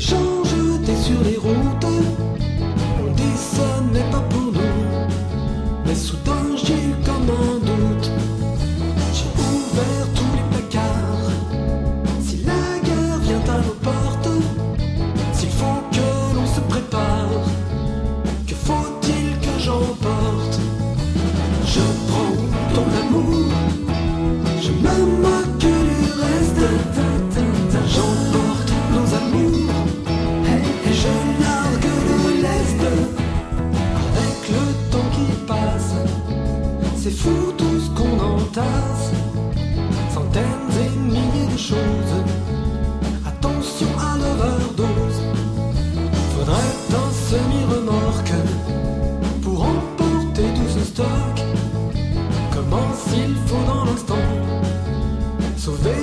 gens faut dans l'instant. Sauver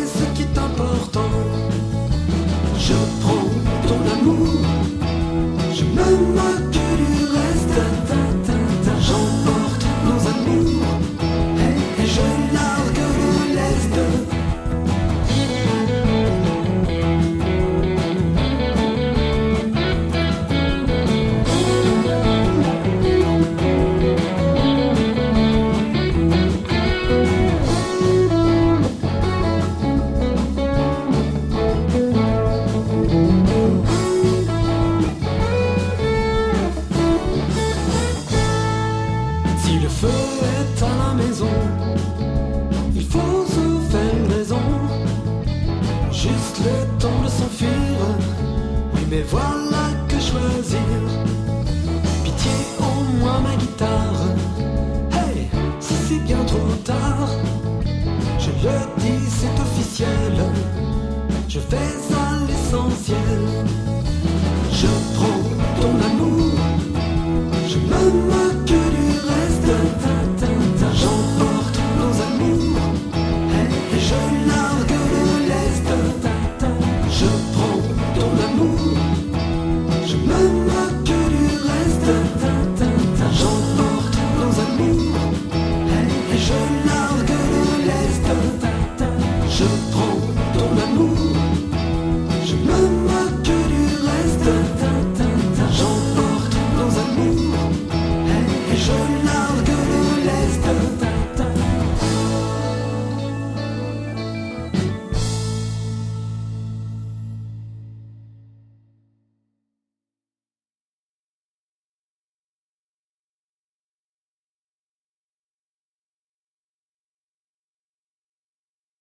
êtes à la maison, il faut se faire raison. Juste le temps de s'enfuir, oui, mais voilà que choisir. Pitié, au moins ma guitare. Hey, si c'est bien trop tard, je le dis, c'est officiel. Je vais à l'essentiel. Je prends ton amour, je me Tụi.